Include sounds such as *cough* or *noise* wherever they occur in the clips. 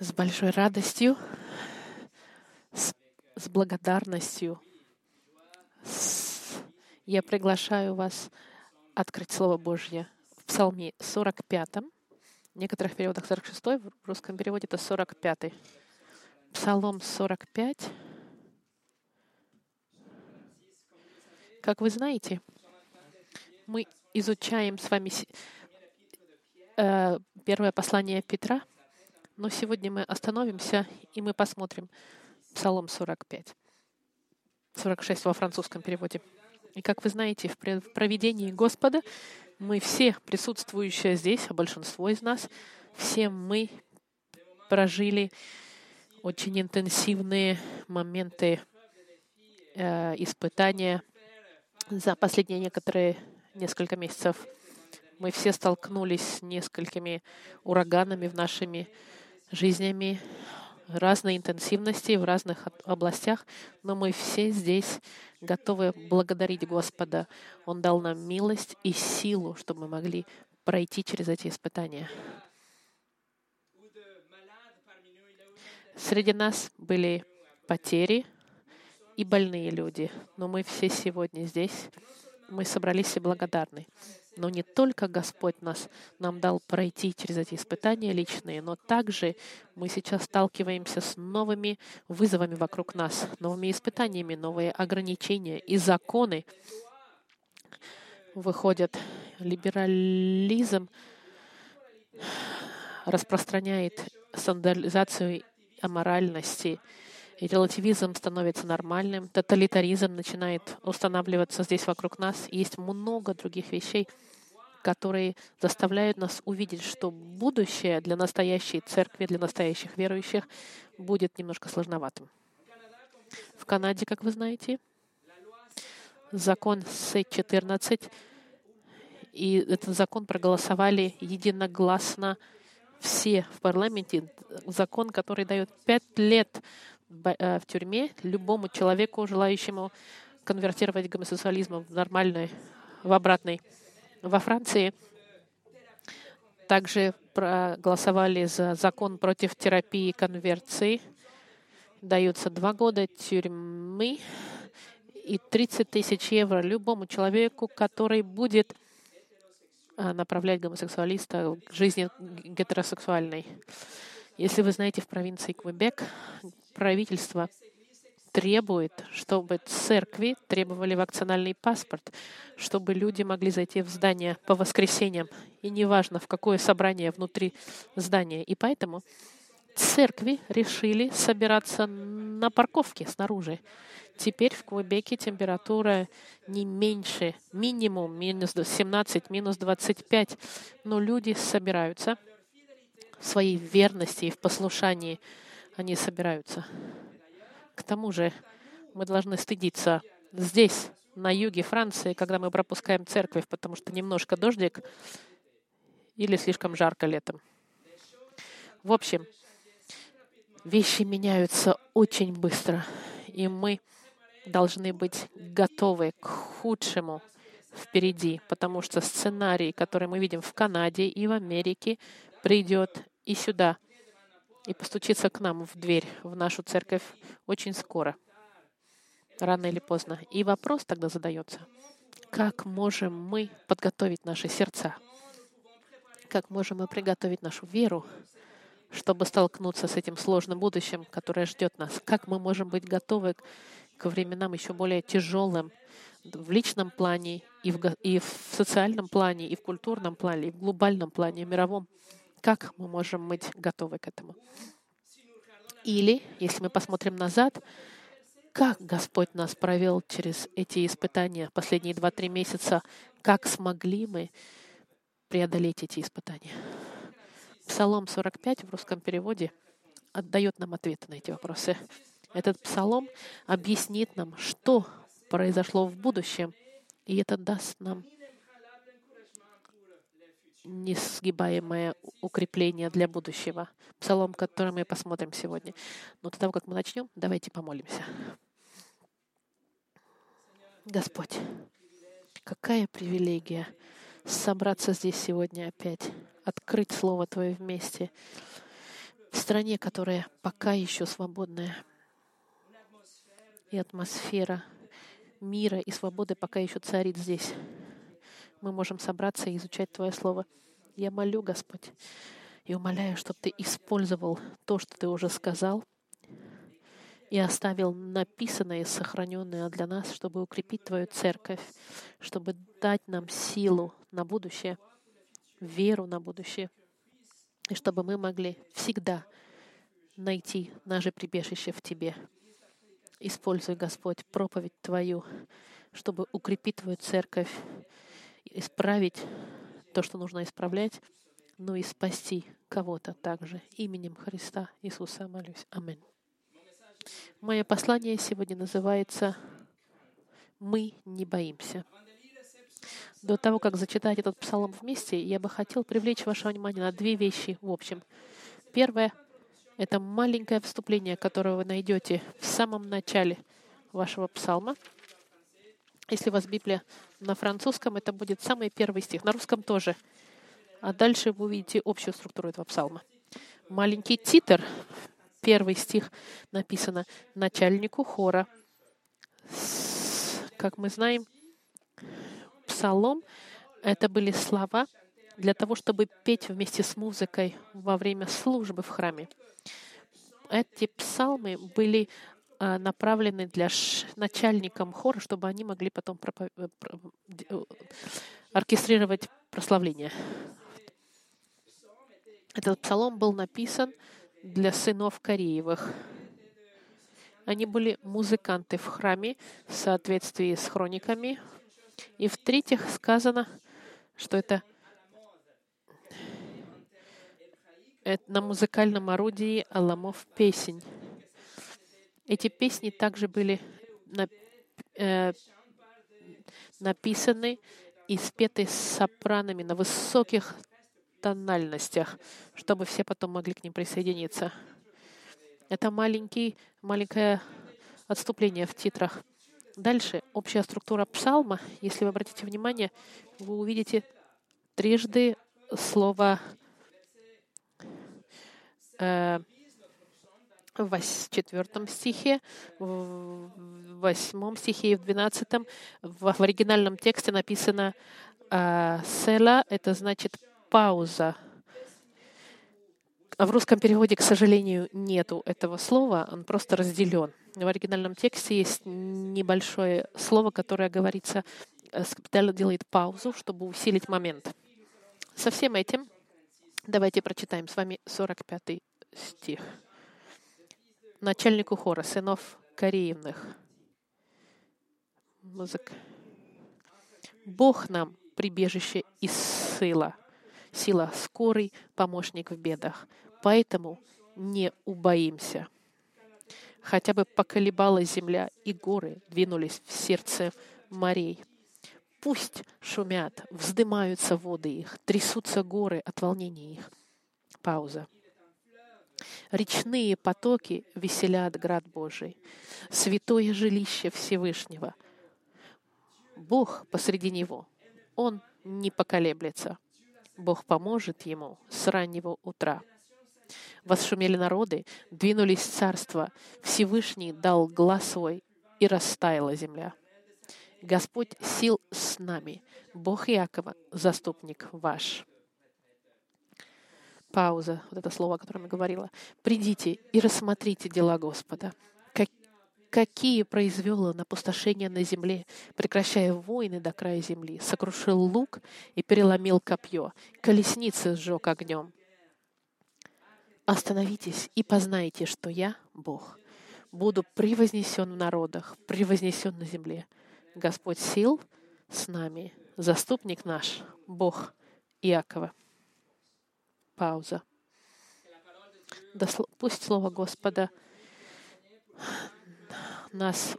с большой радостью, с, с благодарностью. С... Я приглашаю вас открыть Слово Божье в Псалме 45. В некоторых переводах 46, в русском переводе это 45. Псалом 45. Как вы знаете, мы изучаем с вами э, первое послание Петра, но сегодня мы остановимся и мы посмотрим Псалом 45. 46 во французском переводе. И как вы знаете, в проведении Господа мы все присутствующие здесь, а большинство из нас, все мы прожили очень интенсивные моменты э, испытания за последние некоторые несколько месяцев. Мы все столкнулись с несколькими ураганами в нашими жизнями, разной интенсивности в разных областях, но мы все здесь готовы благодарить Господа. Он дал нам милость и силу, чтобы мы могли пройти через эти испытания. Среди нас были потери и больные люди, но мы все сегодня здесь. Мы собрались и благодарны. Но не только Господь нас, нам дал пройти через эти испытания личные, но также мы сейчас сталкиваемся с новыми вызовами вокруг нас, новыми испытаниями, новые ограничения и законы выходят. Либерализм распространяет стандартизацию аморальности, и релативизм становится нормальным, тоталитаризм начинает устанавливаться здесь вокруг нас. Есть много других вещей, которые заставляют нас увидеть, что будущее для настоящей церкви, для настоящих верующих будет немножко сложноватым. В Канаде, как вы знаете, закон С-14, и этот закон проголосовали единогласно все в парламенте. Закон, который дает пять лет Э, в тюрьме любому человеку, желающему конвертировать гомосексуализм в нормальный, в обратный. Во Франции также проголосовали за закон против терапии конверсии. Даются два года тюрьмы и 30 тысяч евро любому человеку, который будет э, направлять гомосексуалиста к жизни гетеросексуальной. Если вы знаете, в провинции Квебек правительство требует, чтобы церкви требовали вакцинальный паспорт, чтобы люди могли зайти в здание по воскресеньям, и неважно, в какое собрание внутри здания. И поэтому церкви решили собираться на парковке снаружи. Теперь в Квебеке температура не меньше, минимум минус 17, минус 25, но люди собираются в своей верности и в послушании они собираются. К тому же мы должны стыдиться здесь, на юге Франции, когда мы пропускаем церковь, потому что немножко дождик или слишком жарко летом. В общем, вещи меняются очень быстро, и мы должны быть готовы к худшему впереди, потому что сценарий, который мы видим в Канаде и в Америке, придет и сюда — и постучиться к нам в дверь, в нашу церковь очень скоро, рано или поздно. И вопрос тогда задается, как можем мы подготовить наши сердца? Как можем мы приготовить нашу веру, чтобы столкнуться с этим сложным будущим, которое ждет нас? Как мы можем быть готовы к временам еще более тяжелым в личном плане, и в, и в социальном плане, и в культурном плане, и в глобальном плане, и в мировом как мы можем быть готовы к этому? Или, если мы посмотрим назад, как Господь нас провел через эти испытания последние два-три месяца, как смогли мы преодолеть эти испытания? Псалом 45 в русском переводе отдает нам ответы на эти вопросы. Этот псалом объяснит нам, что произошло в будущем, и это даст нам несгибаемое укрепление для будущего. Псалом, который мы посмотрим сегодня. Но до того, как мы начнем, давайте помолимся. Господь, какая привилегия собраться здесь сегодня опять, открыть Слово Твое вместе. в стране, которая пока еще свободная, и атмосфера мира и свободы пока еще царит здесь. Мы можем собраться и изучать Твое Слово. Я молю, Господь, и умоляю, чтобы Ты использовал то, что Ты уже сказал, и оставил написанное и сохраненное для нас, чтобы укрепить Твою церковь, чтобы дать нам силу на будущее, веру на будущее, и чтобы мы могли всегда найти наше прибежище в Тебе. Используй, Господь, проповедь Твою, чтобы укрепить Твою церковь, исправить то, что нужно исправлять, но и спасти кого-то также. Именем Христа Иисуса молюсь. Аминь. Мое послание сегодня называется «Мы не боимся». До того, как зачитать этот псалом вместе, я бы хотел привлечь ваше внимание на две вещи в общем. Первое — это маленькое вступление, которое вы найдете в самом начале вашего псалма. Если у вас Библия на французском, это будет самый первый стих, на русском тоже. А дальше вы увидите общую структуру этого псалма. Маленький титр, первый стих написано начальнику хора. Как мы знаем, псалом — это были слова для того, чтобы петь вместе с музыкой во время службы в храме. Эти псалмы были направлены для начальникам хора, чтобы они могли потом пропов... Э, э, оркестрировать прославление. Этот псалом был написан для сынов Кореевых. Они были музыканты в храме в соответствии с хрониками и в-третьих, сказано, что это на музыкальном орудии Аламов песень. Эти песни также были э, написаны и спеты сопранами на высоких тональностях, чтобы все потом могли к ним присоединиться. Это маленький, маленькое отступление в титрах. Дальше общая структура псалма. Если вы обратите внимание, вы увидите трижды слово э, в четвертом стихе, в восьмом стихе и в двенадцатом. В, оригинальном тексте написано э, «села» — это значит «пауза». А в русском переводе, к сожалению, нету этого слова, он просто разделен. В оригинальном тексте есть небольшое слово, которое говорится, э, делает паузу, чтобы усилить момент. Со всем этим давайте прочитаем с вами 45 стих. Начальнику хора, сынов Кореевных. Музыка. Бог нам прибежище и сила, сила скорый, помощник в бедах. Поэтому не убоимся. Хотя бы поколебала земля, и горы двинулись в сердце морей. Пусть шумят, вздымаются воды их, трясутся горы от волнения их. Пауза. Речные потоки веселят град Божий, святое жилище Всевышнего. Бог посреди него, Он не поколеблется. Бог поможет ему с раннего утра. Восшумели народы, двинулись царства. Всевышний дал глаз свой, и растаяла земля. Господь сил с нами, Бог Иакова, заступник ваш. Пауза, вот это слово, о котором я говорила. «Придите и рассмотрите дела Господа, как, какие произвел он опустошения на земле, прекращая войны до края земли, сокрушил лук и переломил копье, колесницы сжег огнем, Остановитесь и познайте, что я Бог. Буду превознесен в народах, превознесен на земле. Господь сил с нами, заступник наш, Бог Иакова. Пауза. Пусть Слово Господа нас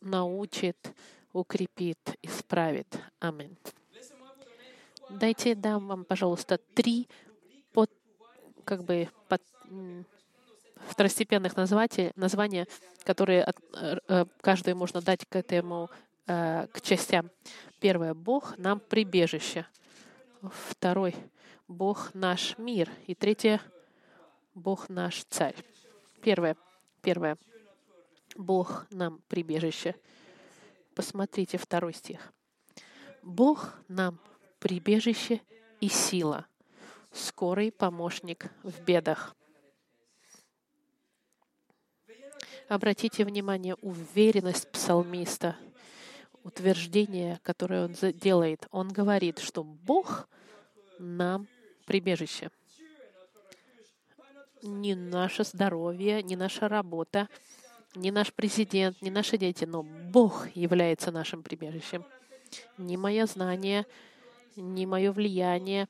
научит, укрепит, исправит. Аминь. Дайте дам вам, пожалуйста, три как бы под, второстепенных названий, названия, которые от, э, каждое можно дать к этому, э, к частям. Первое — Бог нам прибежище. Второй — Бог наш мир. И третье Бог наш царь. Первое. Первое. Бог нам прибежище. Посмотрите второй стих. Бог нам прибежище и сила, скорый помощник в бедах. Обратите внимание, уверенность псалмиста, утверждение, которое он делает. Он говорит, что Бог нам прибежище. Не наше здоровье, не наша работа, не наш президент, не наши дети, но Бог является нашим прибежищем. Не мое знание, не мое влияние,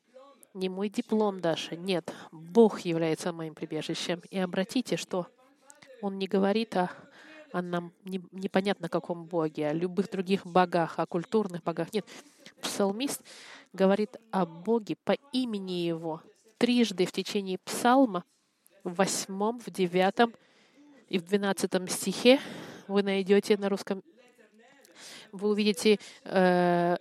не мой диплом даже. Нет, Бог является моим прибежищем. И обратите, что Он не говорит о, о нам не, непонятно каком Боге, о любых других богах, о культурных богах. Нет, псалмист говорит о Боге по имени Его. Трижды в течение псалма, в восьмом, в девятом и в двенадцатом стихе вы найдете на русском, вы увидите э,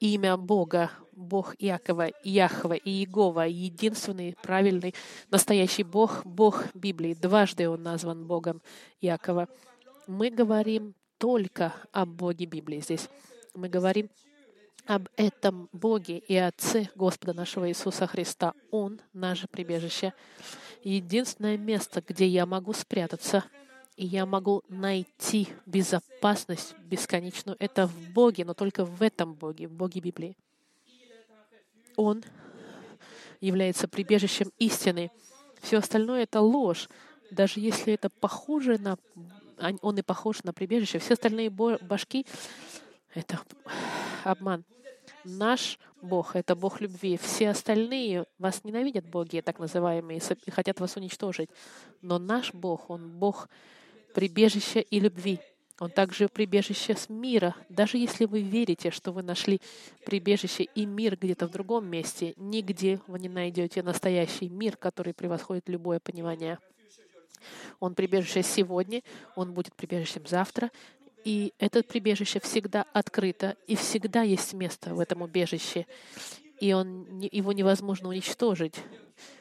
имя Бога, Бог Иакова, Яхва и Иегова, единственный правильный, настоящий Бог, Бог Библии. Дважды Он назван Богом Иакова. Мы говорим только о Боге Библии здесь. Мы говорим об этом Боге и Отце Господа нашего Иисуса Христа. Он — наше прибежище. Единственное место, где я могу спрятаться — и я могу найти безопасность бесконечную. Это в Боге, но только в этом Боге, в Боге Библии. Он является прибежищем истины. Все остальное — это ложь. Даже если это похоже на... Он и похож на прибежище. Все остальные башки — это обман. Наш Бог — это Бог любви. Все остальные вас ненавидят, боги, так называемые, и хотят вас уничтожить. Но наш Бог, Он Бог прибежище и любви. Он также прибежище с мира. Даже если вы верите, что вы нашли прибежище и мир где-то в другом месте, нигде вы не найдете настоящий мир, который превосходит любое понимание. Он прибежище сегодня, он будет прибежищем завтра, и это прибежище всегда открыто, и всегда есть место в этом убежище и он, его невозможно уничтожить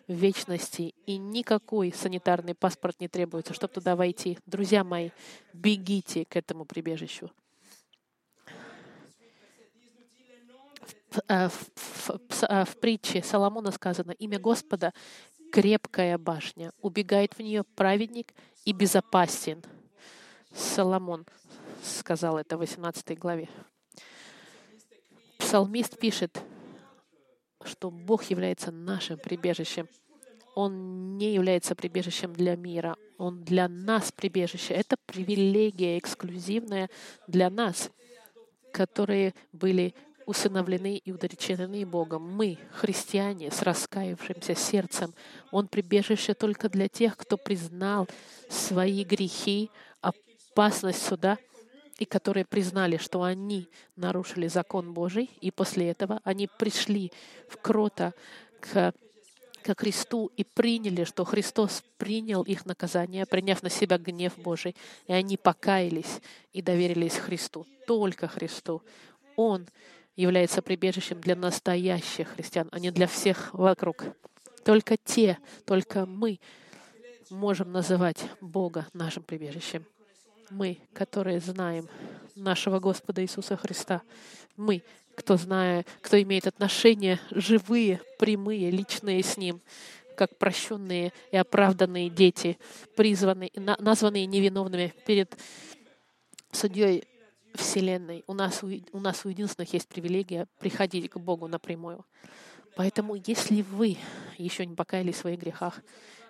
в вечности, и никакой санитарный паспорт не требуется, чтобы туда войти. Друзья мои, бегите к этому прибежищу. В, э, в, в, э, в притче Соломона сказано, имя Господа — крепкая башня, убегает в нее праведник и безопасен. Соломон сказал это в 18 главе. Псалмист пишет, что Бог является нашим прибежищем. Он не является прибежищем для мира. Он для нас прибежище. Это привилегия эксклюзивная для нас, которые были усыновлены и удочерены Богом. Мы, христиане, с раскаявшимся сердцем. Он прибежище только для тех, кто признал свои грехи, опасность суда и которые признали, что они нарушили закон Божий, и после этого они пришли в крота к, к Христу и приняли, что Христос принял их наказание, приняв на себя гнев Божий, и они покаялись и доверились Христу, только Христу. Он является прибежищем для настоящих христиан, а не для всех вокруг. Только те, только мы можем называть Бога нашим прибежищем мы, которые знаем нашего Господа Иисуса Христа, мы, кто знает, кто имеет отношения живые, прямые, личные с Ним, как прощенные и оправданные дети, призванные, названные невиновными перед судьей Вселенной. У нас, у нас у единственных есть привилегия приходить к Богу напрямую. Поэтому, если вы еще не покаялись в своих грехах,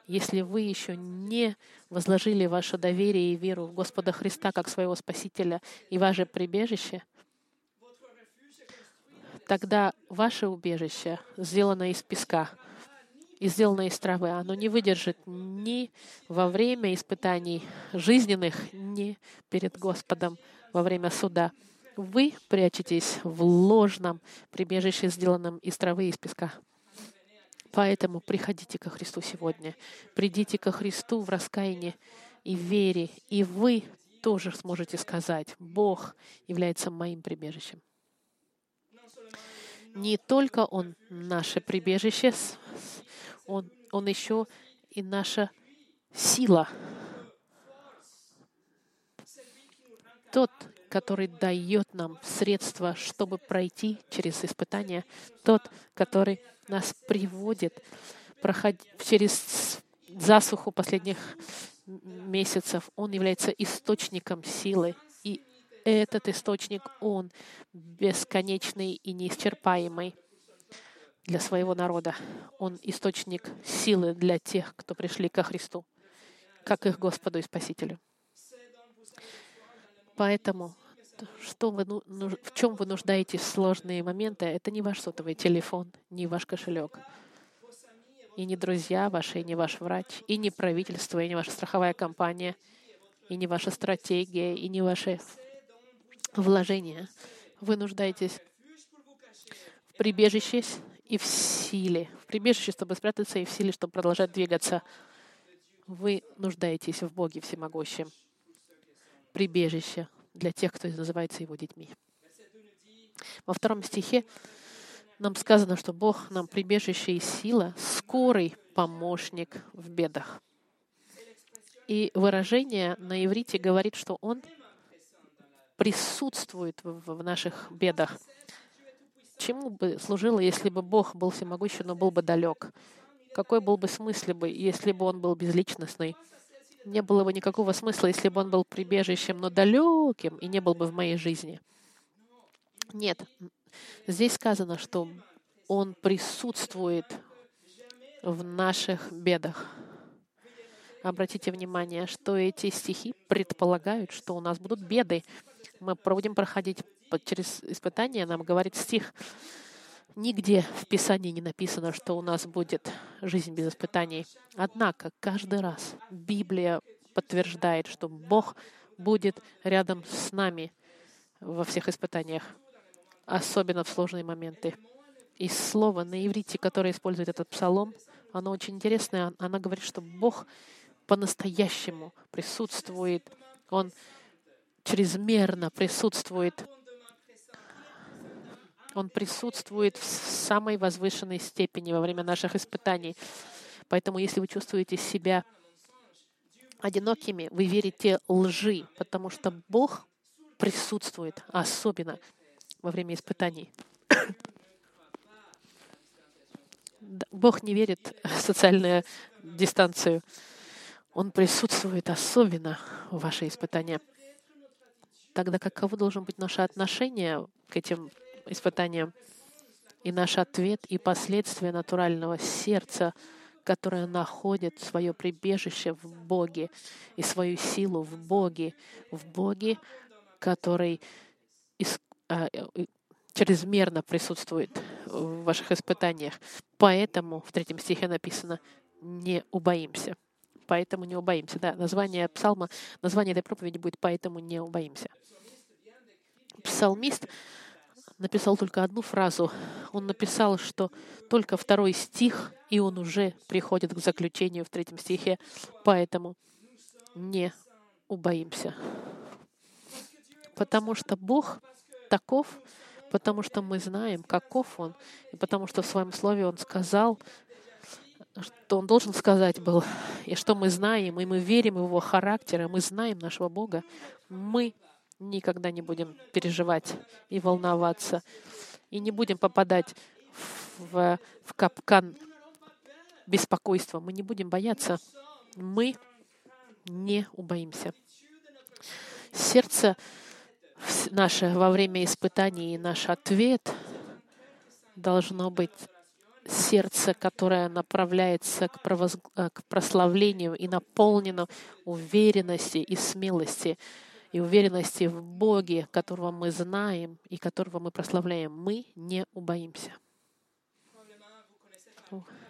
если вы еще не возложили ваше доверие и веру в Господа Христа как своего Спасителя и ваше прибежище, тогда ваше убежище сделано из песка и сделано из травы. Оно не выдержит ни во время испытаний жизненных, ни перед Господом во время суда. Вы прячетесь в ложном прибежище, сделанном из травы и из песка. Поэтому приходите ко Христу сегодня. Придите ко Христу в раскаянии и в вере, и вы тоже сможете сказать, Бог является моим прибежищем. Не только Он наше прибежище, Он Он еще и наша сила. Тот, который дает нам средства, чтобы пройти через испытания, тот, который нас приводит проходить через засуху последних месяцев. Он является источником силы. И этот источник, он бесконечный и неисчерпаемый для своего народа. Он источник силы для тех, кто пришли ко Христу, как их Господу и Спасителю. Поэтому что вы, в чем вы нуждаетесь в сложные моменты, это не ваш сотовый телефон, не ваш кошелек, и не друзья ваши, и не ваш врач, и не правительство, и не ваша страховая компания, и не ваша стратегия, и не ваши вложения. Вы нуждаетесь в прибежище и в силе. В прибежище, чтобы спрятаться, и в силе, чтобы продолжать двигаться. Вы нуждаетесь в Боге Всемогущем. Прибежище для тех, кто называется Его детьми. Во втором стихе нам сказано, что Бог нам прибежище и сила, скорый помощник в бедах. И выражение на иврите говорит, что Он присутствует в наших бедах. Чему бы служило, если бы Бог был всемогущий, но был бы далек? Какой был бы смысл если бы Он был безличностный? Не было бы никакого смысла, если бы Он был прибежищем, но далеким, и не был бы в моей жизни. Нет, Здесь сказано, что Он присутствует в наших бедах. Обратите внимание, что эти стихи предполагают, что у нас будут беды. Мы будем проходить через испытания, нам говорит стих, Нигде в Писании не написано, что у нас будет жизнь без испытаний. Однако каждый раз Библия подтверждает, что Бог будет рядом с нами во всех испытаниях особенно в сложные моменты. И слово на иврите, которое использует этот псалом, оно очень интересное. Она говорит, что Бог по-настоящему присутствует. Он чрезмерно присутствует. Он присутствует в самой возвышенной степени во время наших испытаний. Поэтому, если вы чувствуете себя одинокими, вы верите лжи, потому что Бог присутствует особенно во время испытаний. Бог не верит в социальную дистанцию. Он присутствует особенно в ваши испытания. Тогда каково должно быть наше отношение к этим испытаниям и наш ответ и последствия натурального сердца, которое находит свое прибежище в Боге и свою силу в Боге, в Боге, который а, э, чрезмерно присутствует в ваших испытаниях. Поэтому в третьем стихе написано «не убоимся». Поэтому не убоимся. Да, название псалма, название этой проповеди будет «поэтому не убоимся». Псалмист написал только одну фразу. Он написал, что только второй стих, и он уже приходит к заключению в третьем стихе. Поэтому не убоимся. Потому что Бог — таков, потому что мы знаем, каков Он, и потому что в Своем Слове Он сказал, что Он должен сказать был, и что мы знаем, и мы верим в Его характер, и мы знаем нашего Бога, мы никогда не будем переживать и волноваться, и не будем попадать в, в капкан беспокойства. Мы не будем бояться. Мы не убоимся. Сердце наше во время испытаний и наш ответ должно быть сердце, которое направляется к, провоз... Э, к прославлению и наполнено уверенности и смелости, и уверенности в Боге, которого мы знаем и которого мы прославляем. Мы не убоимся.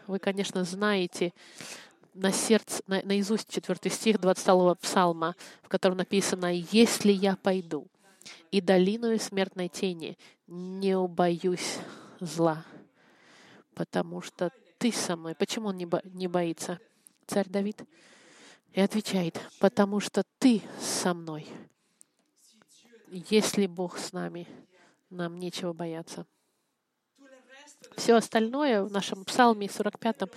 Вы, конечно, знаете на сердце, на, наизусть четвертый стих 22 псалма, в котором написано «Если я пойду и долиною смертной тени не убоюсь зла, потому что ты со мной. Почему он не, бо- не боится? Царь Давид и отвечает, потому что ты со мной. Если Бог с нами, нам нечего бояться. Все остальное в нашем псалме 45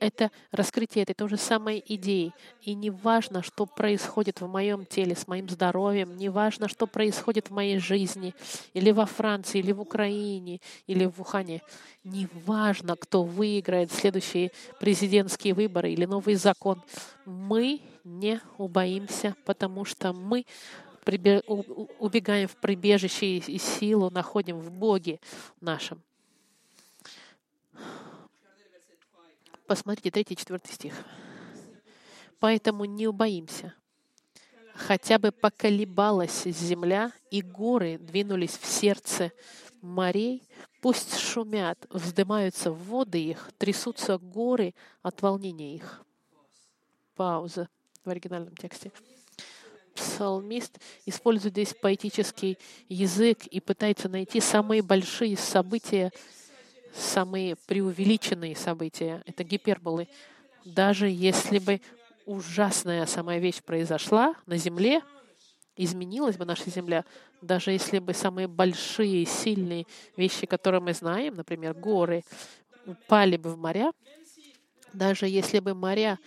это раскрытие этой той же самой идеи. И не важно, что происходит в моем теле, с моим здоровьем, не важно, что происходит в моей жизни, или во Франции, или в Украине, или в Ухане. Не важно, кто выиграет следующие президентские выборы или новый закон. Мы не убоимся, потому что мы убегаем в прибежище и силу находим в Боге нашем. Посмотрите, 3 4 стих. «Поэтому не убоимся, хотя бы поколебалась земля, и горы двинулись в сердце морей, пусть шумят, вздымаются воды их, трясутся горы от волнения их». Пауза в оригинальном тексте. Псалмист использует здесь поэтический язык и пытается найти самые большие события самые преувеличенные события, это гиперболы. Даже если бы ужасная самая вещь произошла на Земле, изменилась бы наша Земля, даже если бы самые большие, сильные вещи, которые мы знаем, например, горы, упали бы в моря, даже если бы моря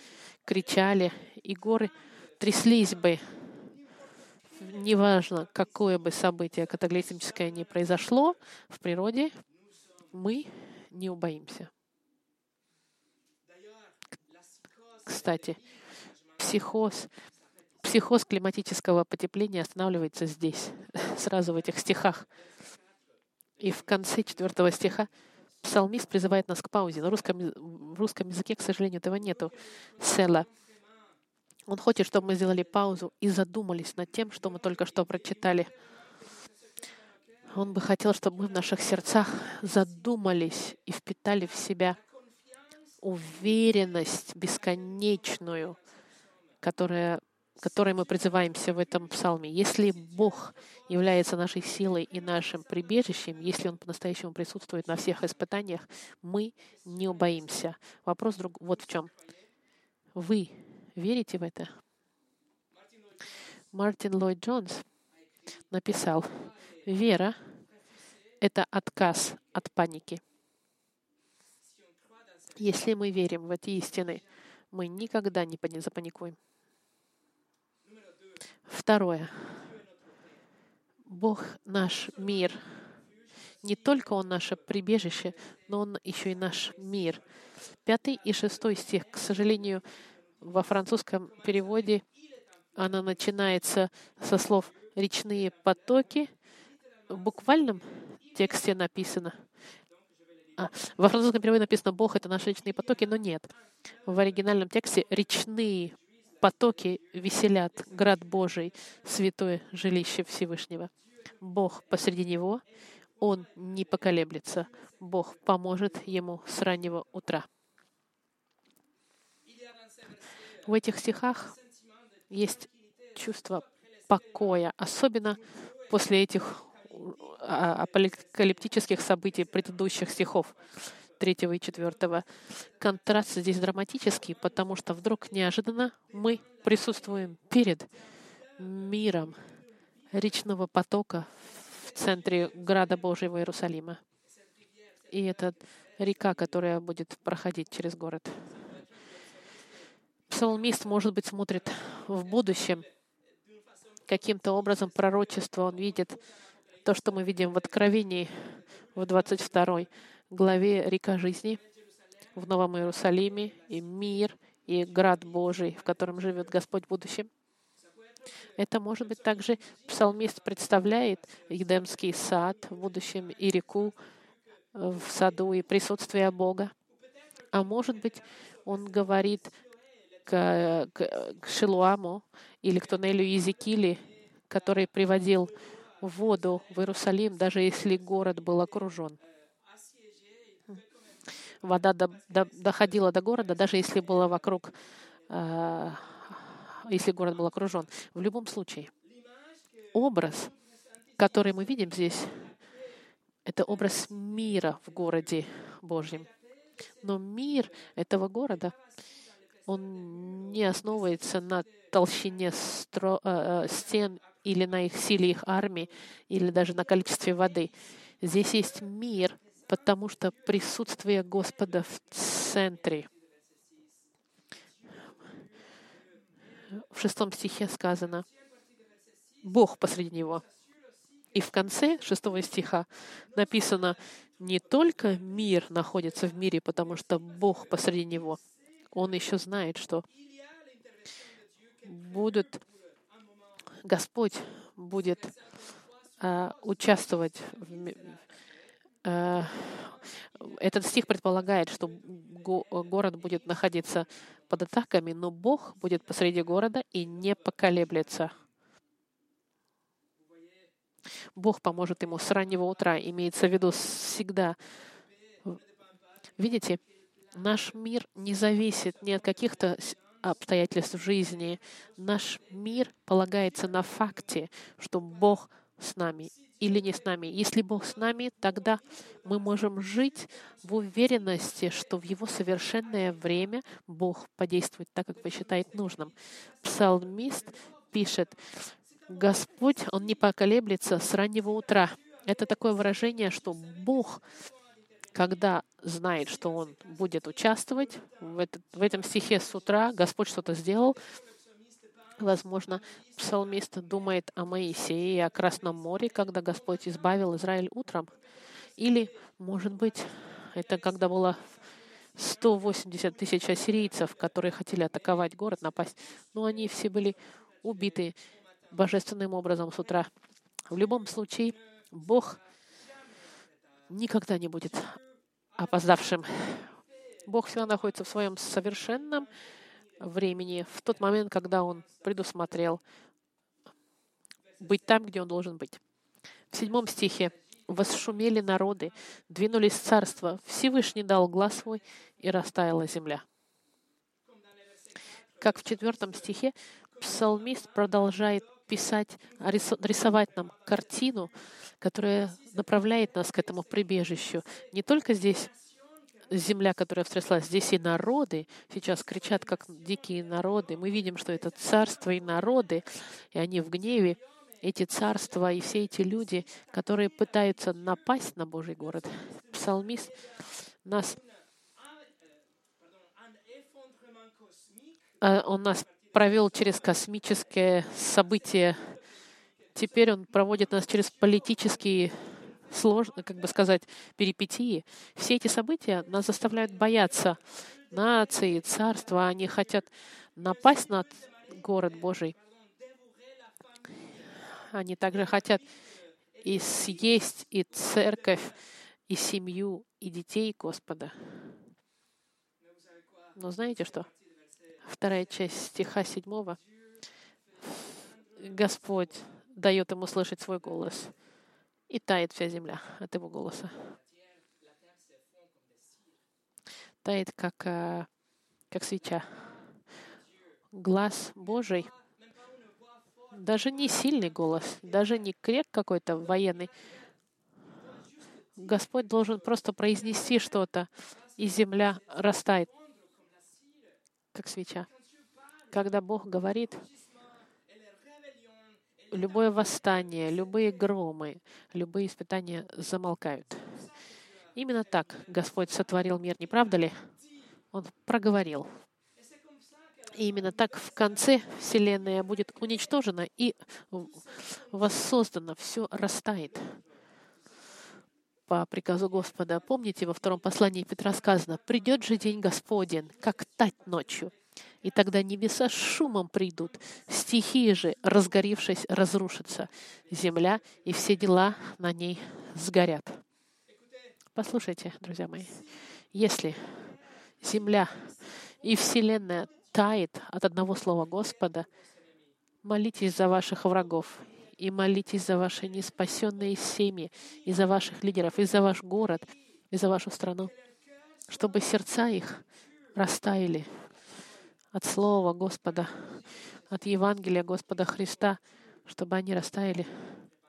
кричали и горы тряслись бы, неважно, какое бы событие катаклизмическое ни произошло в природе, мы не убоимся. Кстати, психоз, психоз климатического потепления останавливается здесь, *laughs* сразу в этих стихах. И в конце четвертого стиха псалмист призывает нас к паузе. На русском, в русском языке, к сожалению, этого нету. Села. Он хочет, чтобы мы сделали паузу и задумались над тем, что мы только что прочитали. Он бы хотел, чтобы мы в наших сердцах задумались и впитали в себя уверенность бесконечную, которая, которой мы призываемся в этом псалме. Если Бог является нашей силой и нашим прибежищем, если Он по-настоящему присутствует на всех испытаниях, мы не убоимся. Вопрос друг... вот в чем. Вы верите в это? Мартин Ллойд Джонс написал, Вера — это отказ от паники. Если мы верим в эти истины, мы никогда не запаникуем. Второе. Бог наш мир. Не только Он наше прибежище, но Он еще и наш мир. Пятый и шестой стих, к сожалению, во французском переводе она начинается со слов «речные потоки», в буквальном тексте написано, а, во французском переводе написано «Бог — это наши речные потоки», но нет. В оригинальном тексте речные потоки веселят град Божий, святое жилище Всевышнего. Бог посреди него, он не поколеблется. Бог поможет ему с раннего утра. В этих стихах есть чувство покоя, особенно после этих а, апокалиптических событий предыдущих стихов 3 и 4. Контраст здесь драматический, потому что вдруг неожиданно мы присутствуем перед миром речного потока в центре града Божьего Иерусалима. И это река, которая будет проходить через город. Псалмист, может быть, смотрит в будущем. Каким-то образом пророчество он видит то, что мы видим в Откровении в 22 главе «Река жизни» в Новом Иерусалиме, и мир, и град Божий, в котором живет Господь в будущем. Это, может быть, также псалмист представляет Едемский сад в будущем и реку в саду и присутствие Бога. А может быть, он говорит к, к, к Шилуаму или к туннелю Иезекиили, который приводил воду в Иерусалим, даже если город был окружен. Вода до, до, доходила до города, даже если было вокруг, э, если город был окружен. В любом случае, образ, который мы видим здесь, это образ мира в городе Божьем. Но мир этого города, он не основывается на толщине стро, э, э, стен или на их силе их армии, или даже на количестве воды. Здесь есть мир, потому что присутствие Господа в центре. В шестом стихе сказано «Бог посреди него». И в конце шестого стиха написано «Не только мир находится в мире, потому что Бог посреди него». Он еще знает, что будет Господь будет э, участвовать в, э, этот стих предполагает, что город будет находиться под атаками, но Бог будет посреди города и не поколеблется. Бог поможет ему с раннего утра, имеется в виду всегда. Видите, наш мир не зависит ни от каких-то обстоятельств жизни. Наш мир полагается на факте, что Бог с нами или не с нами. Если Бог с нами, тогда мы можем жить в уверенности, что в Его совершенное время Бог подействует так, как посчитает нужным. Псалмист пишет, Господь, Он не поколеблется с раннего утра. Это такое выражение, что Бог, когда знает, что Он будет участвовать в, этот, в этом стихе с утра, Господь что-то сделал, Возможно, псалмист думает о Моисее и о Красном море, когда Господь избавил Израиль утром. Или, может быть, это когда было 180 тысяч ассирийцев, которые хотели атаковать город, напасть. Но они все были убиты божественным образом с утра. В любом случае, Бог никогда не будет опоздавшим. Бог всегда находится в своем совершенном времени, в тот момент, когда Он предусмотрел быть там, где Он должен быть. В седьмом стихе «Восшумели народы, двинулись царства, Всевышний дал глаз свой, и растаяла земля». Как в четвертом стихе, псалмист продолжает писать, рисовать нам картину, которая направляет нас к этому прибежищу. Не только здесь земля, которая встряслась, здесь и народы сейчас кричат, как дикие народы. Мы видим, что это царство и народы, и они в гневе. Эти царства и все эти люди, которые пытаются напасть на Божий город. Псалмист нас а, он нас провел через космическое событие. Теперь он проводит нас через политические сложно, как бы сказать, перипетии. Все эти события нас заставляют бояться нации, царства. Они хотят напасть на город Божий. Они также хотят и съесть и церковь, и семью, и детей Господа. Но знаете что? Вторая часть стиха седьмого. Господь дает ему слышать свой голос и тает вся земля от его голоса. Тает, как, э, как свеча. Глаз Божий, даже не сильный голос, даже не крик какой-то военный. Господь должен просто произнести что-то, и земля растает, как свеча. Когда Бог говорит, любое восстание, любые громы, любые испытания замолкают. Именно так Господь сотворил мир, не правда ли? Он проговорил. И именно так в конце Вселенная будет уничтожена и воссоздана, все растает по приказу Господа. Помните, во втором послании Петра сказано, «Придет же день Господень, как тать ночью, и тогда небеса шумом придут, стихии же, разгорившись, разрушатся, земля и все дела на ней сгорят. Послушайте, друзья мои, если земля и Вселенная тает от одного слова Господа, молитесь за ваших врагов и молитесь за ваши неспасенные семьи, и за ваших лидеров, и за ваш город, и за вашу страну, чтобы сердца их растаяли от Слова Господа, от Евангелия Господа Христа, чтобы они растаяли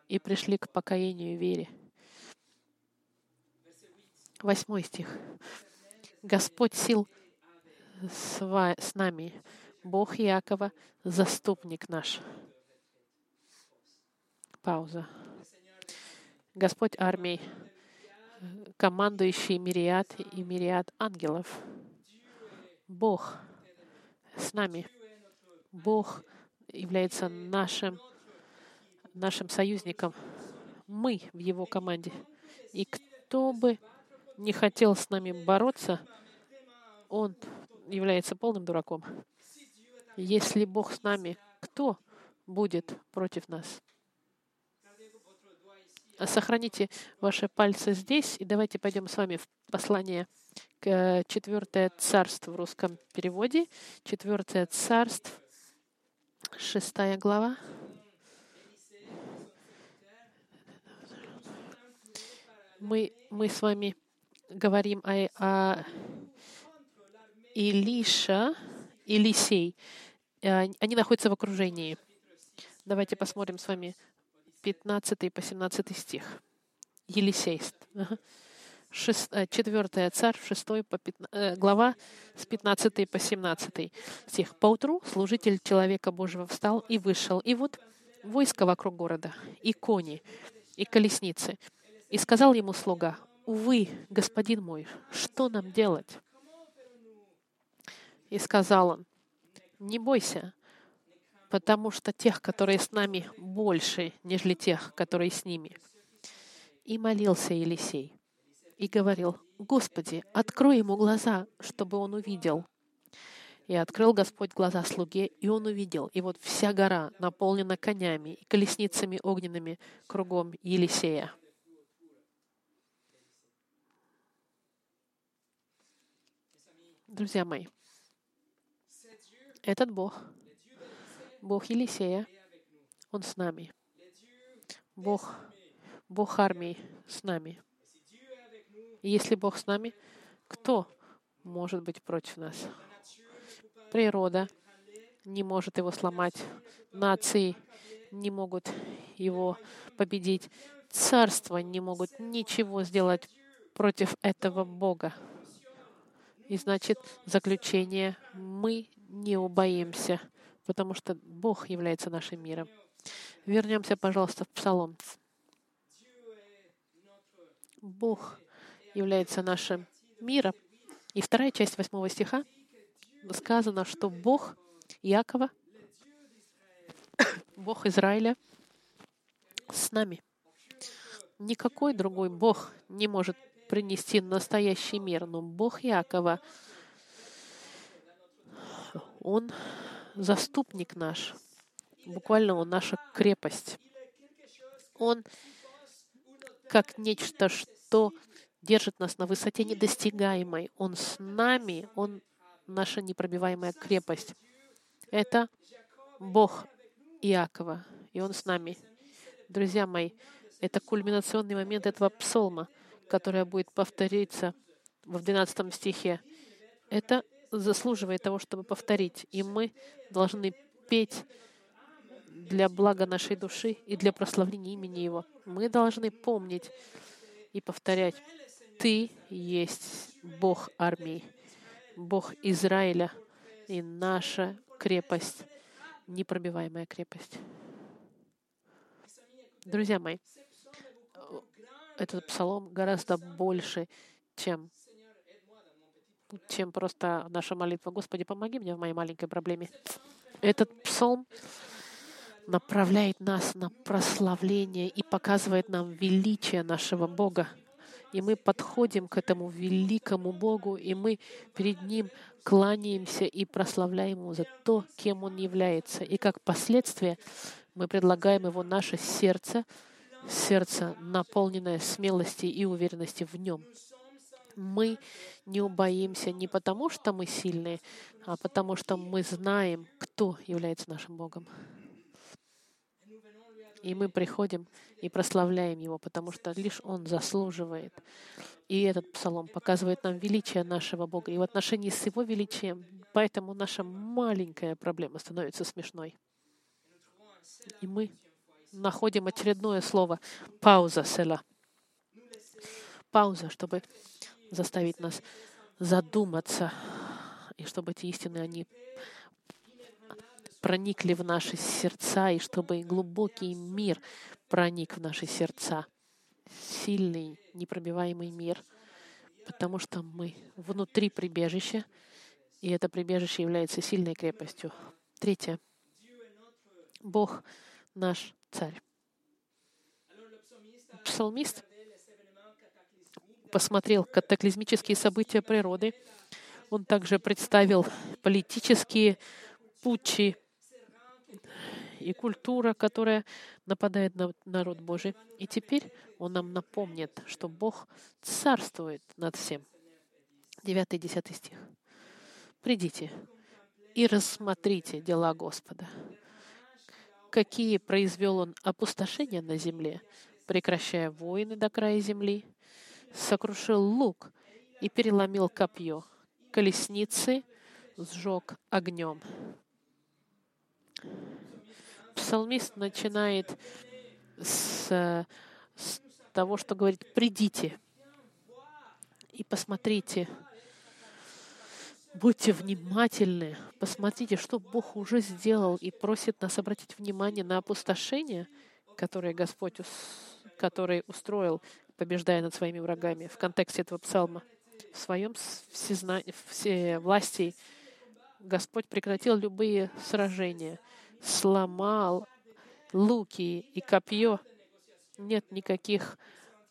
и пришли к покаянию и вере. Восьмой стих. Господь сил с нами, Бог Якова, заступник наш. Пауза. Господь армии, командующий мириад и мириад ангелов. Бог — с нами. Бог является нашим, нашим союзником. Мы в Его команде. И кто бы не хотел с нами бороться, он является полным дураком. Если Бог с нами, кто будет против нас? Сохраните ваши пальцы здесь, и давайте пойдем с вами в послание к четвертое царство в русском переводе. Четвертое царство, шестая глава. Мы, мы с вами говорим о, о Илиша, Елисей. Они находятся в окружении. Давайте посмотрим с вами 15 по 17 стих. Елисей. 4 э, царь, 6 по 15, э, глава с 15 по 17 стих. «Поутру служитель человека Божьего встал и вышел, и вот войско вокруг города, и кони, и колесницы. И сказал ему слуга, «Увы, господин мой, что нам делать?» И сказал он, «Не бойся, потому что тех, которые с нами, больше, нежели тех, которые с ними». И молился Елисей и говорил, «Господи, открой ему глаза, чтобы он увидел». И открыл Господь глаза слуге, и он увидел. И вот вся гора наполнена конями и колесницами огненными кругом Елисея. Друзья мои, этот Бог, Бог Елисея, Он с нами. Бог, Бог армии с нами. И если Бог с нами, кто может быть против нас? Природа не может его сломать. Нации не могут его победить. Царства не могут ничего сделать против этого Бога. И значит, заключение, мы не убоимся, потому что Бог является нашим миром. Вернемся, пожалуйста, в Псалом. Бог является нашим миром. И вторая часть восьмого стиха сказано, что Бог Якова, *coughs* Бог Израиля с нами. Никакой другой Бог не может принести настоящий мир, но Бог Якова, Он заступник наш. Буквально Он наша крепость. Он как нечто, что держит нас на высоте недостигаемой. Он с нами, Он наша непробиваемая крепость. Это Бог Иакова, и Он с нами. Друзья мои, это кульминационный момент этого псалма, который будет повториться в 12 стихе. Это заслуживает того, чтобы повторить. И мы должны петь для блага нашей души и для прославления имени Его. Мы должны помнить и повторять ты есть Бог армии, Бог Израиля и наша крепость, непробиваемая крепость. Друзья мои, этот псалом гораздо больше, чем, чем просто наша молитва. Господи, помоги мне в моей маленькой проблеме. Этот псалм направляет нас на прославление и показывает нам величие нашего Бога, и мы подходим к этому великому Богу, и мы перед Ним кланяемся и прославляем Его за то, кем Он является. И как последствие мы предлагаем Его наше сердце, сердце, наполненное смелости и уверенности в Нем. Мы не убоимся не потому, что мы сильные, а потому что мы знаем, кто является нашим Богом. И мы приходим и прославляем Его, потому что лишь Он заслуживает. И этот псалом показывает нам величие нашего Бога. И в отношении с Его величием, поэтому наша маленькая проблема становится смешной. И мы находим очередное слово «пауза села». Пауза, чтобы заставить нас задуматься, и чтобы эти истины, они проникли в наши сердца, и чтобы глубокий мир проник в наши сердца. Сильный, непробиваемый мир, потому что мы внутри прибежища, и это прибежище является сильной крепостью. Третье. Бог наш царь. Псалмист посмотрел катаклизмические события природы. Он также представил политические путчи и культура, которая нападает на народ Божий. И теперь он нам напомнит, что Бог царствует над всем. 9 и 10 стих. «Придите и рассмотрите дела Господа. Какие произвел Он опустошения на земле, прекращая войны до края земли, сокрушил лук и переломил копье, колесницы сжег огнем. Псалмист начинает с, с того, что говорит «придите и посмотрите, будьте внимательны, посмотрите, что Бог уже сделал и просит нас обратить внимание на опустошение, которое Господь который устроил, побеждая над своими врагами в контексте этого псалма. В своем всезна... все власти Господь прекратил любые сражения, сломал луки и копье. Нет никаких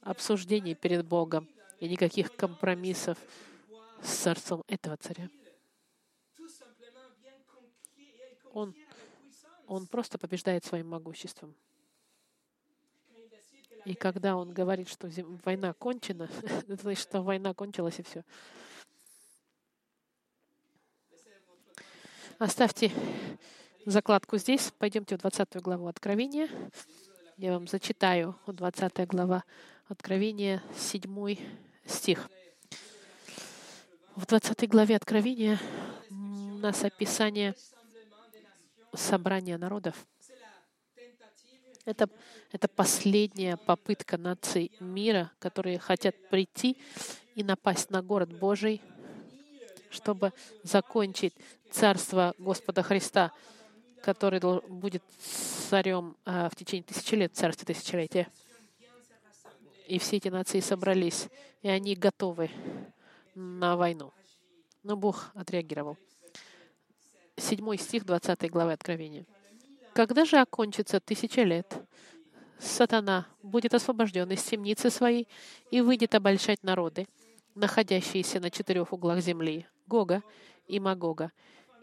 обсуждений перед Богом и никаких компромиссов с царством этого царя. Он, он просто побеждает своим могуществом. И когда он говорит, что война кончена, *laughs* это значит, что война кончилась и все. Оставьте закладку здесь. Пойдемте в 20 главу Откровения. Я вам зачитаю 20 глава Откровения, 7 стих. В 20 главе Откровения у нас описание собрания народов. Это, это последняя попытка наций мира, которые хотят прийти и напасть на город Божий, чтобы закончить царство Господа Христа, который будет царем а, в течение тысячи лет, царстве тысячелетия. И все эти нации собрались, и они готовы на войну. Но Бог отреагировал. Седьмой стих 20 главы Откровения. «Когда же окончится тысяча лет, сатана будет освобожден из темницы своей и выйдет обольщать народы, находящиеся на четырех углах земли, Гога и Магога,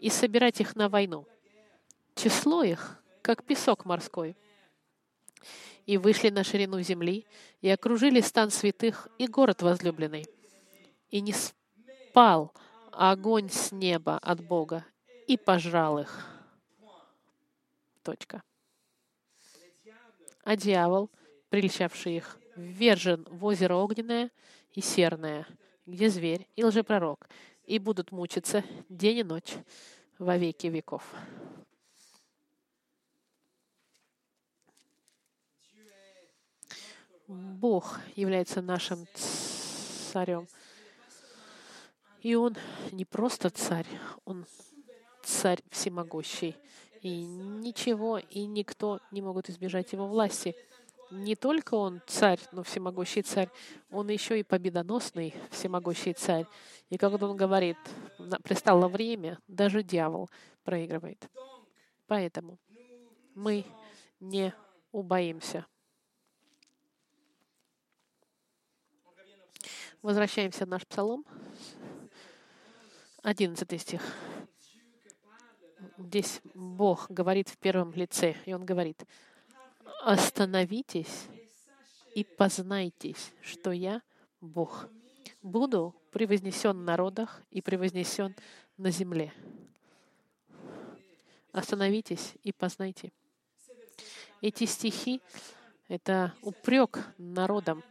и собирать их на войну. Число их, как песок морской. И вышли на ширину земли, и окружили стан святых и город возлюбленный. И не спал огонь с неба от Бога, и пожрал их. Точка. А дьявол, прельщавший их, ввержен в озеро огненное и серное, где зверь и лжепророк, и будут мучиться день и ночь во веки веков. Бог является нашим царем. И Он не просто царь, Он царь всемогущий. И ничего и никто не могут избежать Его власти не только он царь, но всемогущий царь, он еще и победоносный всемогущий царь. И когда он говорит, пристало время, даже дьявол проигрывает. Поэтому мы не убоимся. Возвращаемся в наш псалом. 11 стих. Здесь Бог говорит в первом лице, и Он говорит, Остановитесь и познайтесь, что я Бог. Буду превознесен в народах и превознесен на земле. Остановитесь и познайте. Эти стихи — это упрек народам.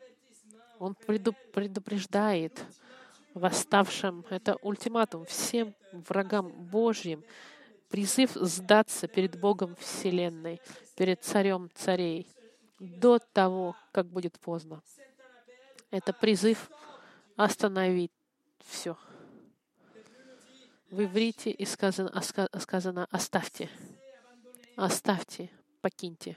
Он предупреждает восставшим. Это ультиматум всем врагам Божьим, призыв сдаться перед Богом Вселенной, перед Царем Царей, до того, как будет поздно. Это призыв остановить все. В иврите и сказано, сказано «оставьте». Оставьте, покиньте.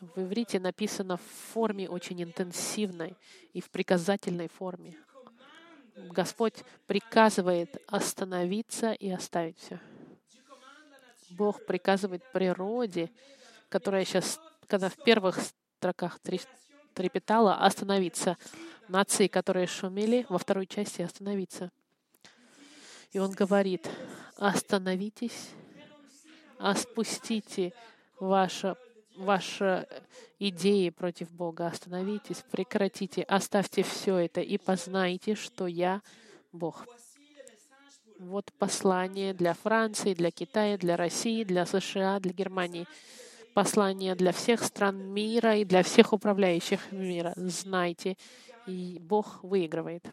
В иврите написано в форме очень интенсивной и в приказательной форме. Господь приказывает остановиться и оставить все. Бог приказывает природе, которая сейчас, когда в первых строках трепетала, остановиться. Нации, которые шумели, во второй части остановиться. И он говорит, остановитесь, спустите ваши, ваши идеи против Бога, остановитесь, прекратите, оставьте все это и познайте, что я Бог. Вот послание для Франции, для Китая, для России, для США, для Германии. Послание для всех стран мира и для всех управляющих мира. Знайте, и Бог выигрывает.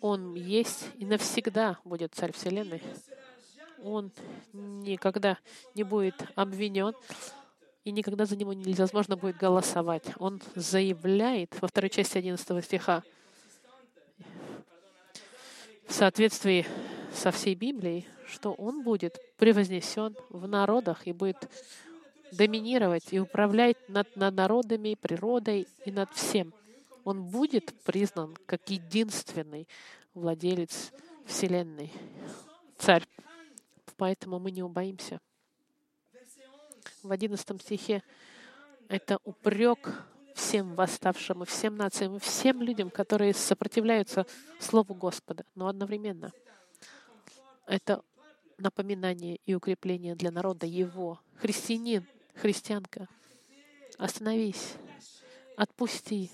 Он есть и навсегда будет Царь Вселенной. Он никогда не будет обвинен, и никогда за него невозможно будет голосовать. Он заявляет во второй части 11 стиха, в соответствии со всей Библией, что он будет превознесен в народах и будет доминировать и управлять над, над народами, природой и над всем. Он будет признан как единственный владелец Вселенной, царь. Поэтому мы не убоимся. В одиннадцатом стихе это упрек всем восставшим и всем нациям, и всем людям, которые сопротивляются Слову Господа, но одновременно это напоминание и укрепление для народа Его. Христианин, христианка, остановись, отпусти,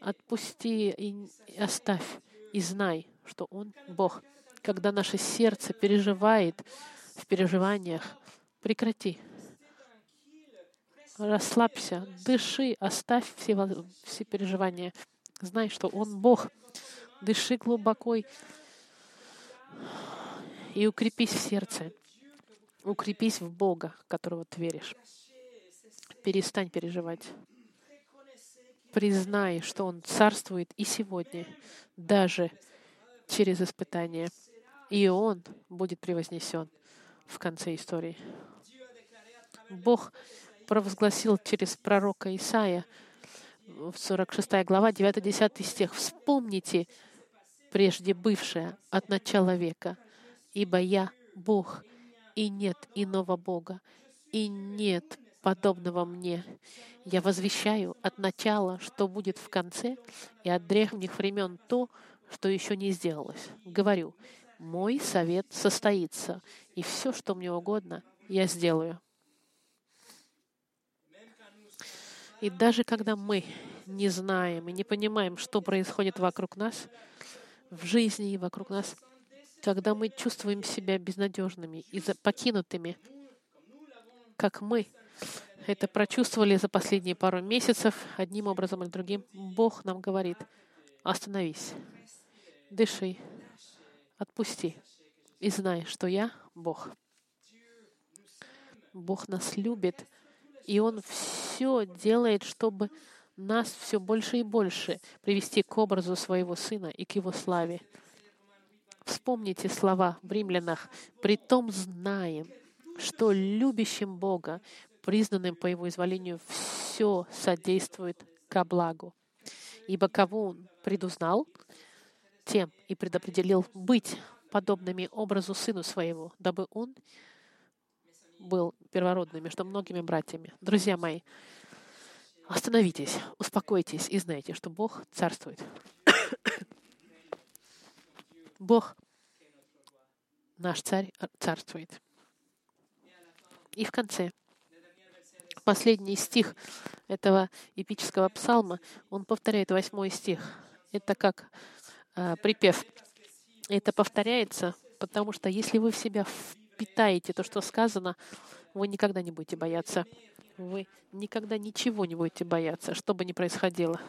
отпусти и оставь, и знай, что Он Бог. Когда наше сердце переживает в переживаниях, прекрати. Расслабься, дыши, оставь все, все переживания. Знай, что Он Бог. Дыши глубоко и укрепись в сердце. Укрепись в Бога, которого ты веришь. Перестань переживать. Признай, что Он царствует и сегодня, даже через испытания. И Он будет превознесен в конце истории. Бог провозгласил через пророка Исаия, 46 глава, 9-10 стих. «Вспомните прежде бывшее от начала века, ибо я Бог, и нет иного Бога, и нет подобного мне. Я возвещаю от начала, что будет в конце, и от древних времен то, что еще не сделалось. Говорю, мой совет состоится, и все, что мне угодно, я сделаю. И даже когда мы не знаем и не понимаем, что происходит вокруг нас, в жизни и вокруг нас, когда мы чувствуем себя безнадежными и покинутыми, как мы это прочувствовали за последние пару месяцев, одним образом или другим, Бог нам говорит, остановись, дыши, отпусти и знай, что я Бог. Бог нас любит, и Он все делает, чтобы нас все больше и больше привести к образу своего Сына и к Его славе. Вспомните слова в римлянах. «Притом знаем, что любящим Бога, признанным по Его изволению, все содействует ко благу. Ибо кого Он предузнал, тем и предопределил быть подобными образу Сыну Своего, дабы Он был первородным между многими братьями. Друзья мои, остановитесь, успокойтесь и знайте, что Бог царствует. *coughs* Бог, наш царь, царствует. И в конце, последний стих этого эпического псалма, он повторяет восьмой стих. Это как э, припев. Это повторяется, потому что если вы в себя впитаете то, что сказано, вы никогда не будете бояться. Вы никогда ничего не будете бояться, что бы ни происходило.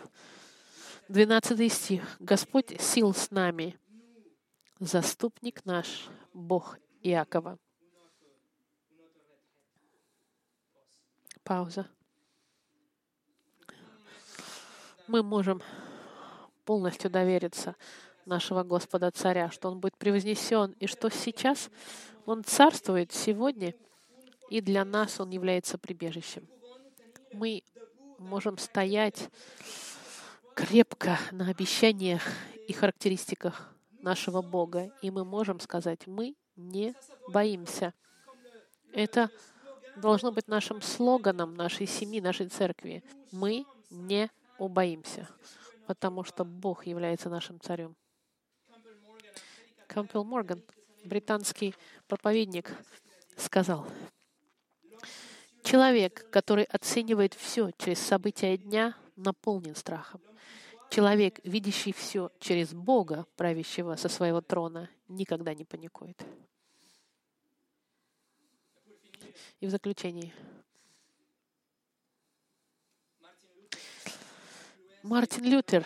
Двенадцатый стих. «Господь сил с нами, заступник наш, Бог Иакова. Пауза. Мы можем полностью довериться нашего Господа Царя, что Он будет превознесен, и что сейчас Он царствует сегодня, и для нас Он является прибежищем. Мы можем стоять крепко на обещаниях и характеристиках нашего Бога, и мы можем сказать, мы не боимся. Это должно быть нашим слоганом нашей семьи, нашей церкви. Мы не убоимся, потому что Бог является нашим царем. Кампел Морган, британский проповедник, сказал, Человек, который оценивает все через события дня, наполнен страхом. Человек, видящий все через Бога, правящего со своего трона, никогда не паникует. И в заключении. Мартин Лютер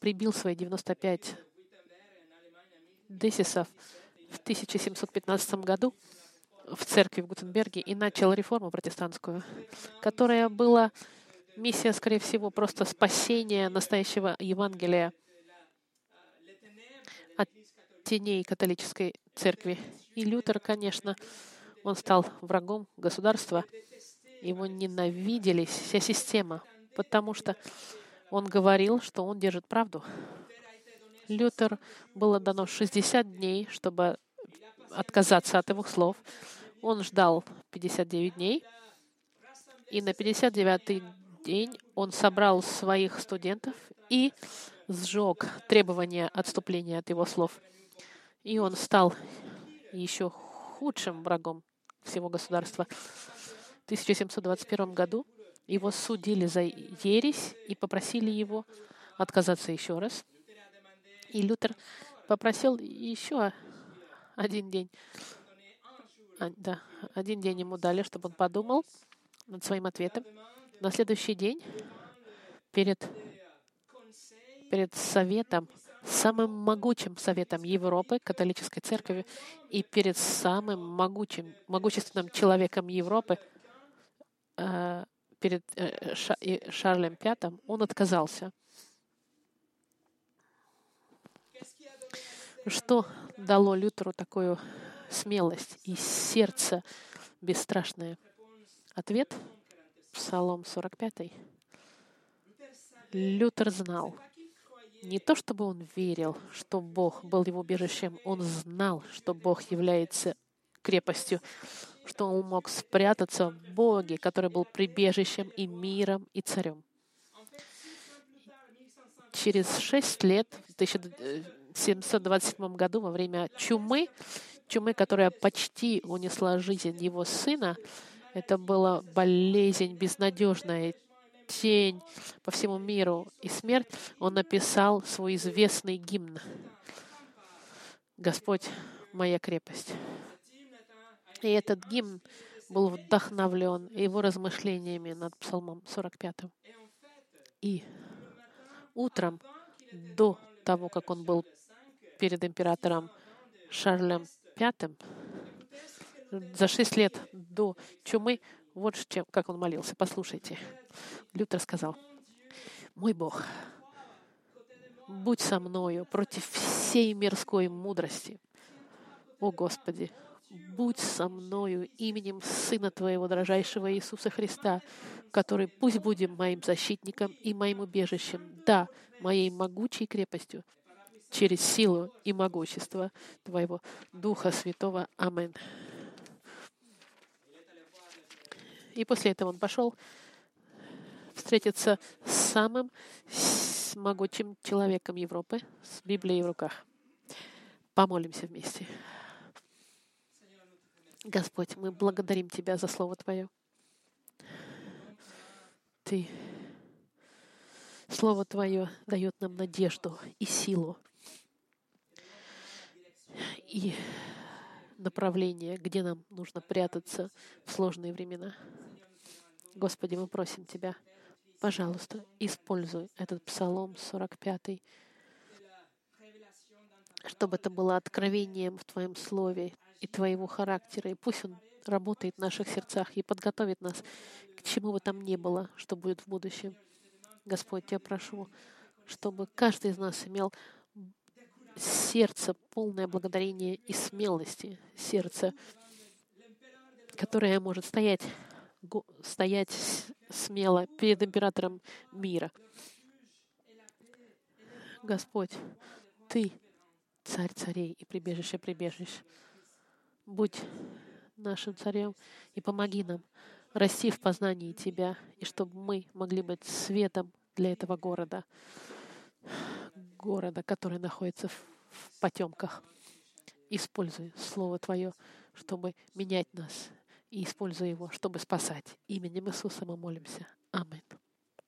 прибил свои 95 десисов в 1715 году в церкви в Гутенберге и начал реформу протестантскую, которая была миссия, скорее всего, просто спасения настоящего Евангелия от теней католической церкви. И Лютер, конечно, он стал врагом государства. Его ненавидели вся система, потому что он говорил, что он держит правду. Лютер было дано 60 дней, чтобы отказаться от его слов. Он ждал 59 дней, и на 59-й день он собрал своих студентов и сжег требования отступления от его слов. И он стал еще худшим врагом всего государства. В 1721 году его судили за ересь и попросили его отказаться еще раз. И Лютер попросил еще один день. А, да, один день ему дали, чтобы он подумал над своим ответом. На следующий день перед, перед советом, самым могучим советом Европы, католической церкви, и перед самым могучим, могущественным человеком Европы, э, перед э, Шарлем V, он отказался. Что дало Лютеру такую смелость и сердце бесстрашное? Ответ — Псалом 45. Лютер знал, не то чтобы он верил, что Бог был его убежищем, он знал, что Бог является крепостью, что он мог спрятаться в Боге, который был прибежищем и миром, и царем. Через шесть лет, в 727 году во время чумы, чумы, которая почти унесла жизнь его сына. Это была болезнь безнадежная, тень по всему миру и смерть. Он написал свой известный гимн. Господь — моя крепость. И этот гимн был вдохновлен его размышлениями над Псалмом 45. И утром, до того, как он был перед императором Шарлем V за шесть лет до чумы, вот чем, как он молился. Послушайте. Лютер сказал, «Мой Бог, будь со мною против всей мирской мудрости. О Господи, будь со мною именем Сына Твоего, дрожайшего Иисуса Христа, который пусть будет моим защитником и моим убежищем, да, моей могучей крепостью, через силу и могущество Твоего Духа Святого. Амин. И после этого он пошел встретиться с самым могучим человеком Европы с Библией в руках. Помолимся вместе. Господь, мы благодарим Тебя за Слово Твое. Ты, Слово Твое дает нам надежду и силу и направление, где нам нужно прятаться в сложные времена. Господи, мы просим Тебя, пожалуйста, используй этот Псалом 45, чтобы это было откровением в Твоем Слове и Твоего характера, и пусть он работает в наших сердцах и подготовит нас к чему бы там ни было, что будет в будущем. Господь, я прошу, чтобы каждый из нас имел сердце, полное благодарения и смелости, сердце, которое может стоять, стоять смело перед императором мира. Господь, Ты царь царей и прибежище прибежищ. Будь нашим царем и помоги нам расти в познании Тебя, и чтобы мы могли быть светом для этого города, города, который находится в потемках. Используй Слово Твое, чтобы менять нас, и используй его, чтобы спасать. Именем Иисуса мы молимся. Аминь.